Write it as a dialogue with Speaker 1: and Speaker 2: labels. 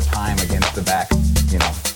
Speaker 1: time against the back, you know,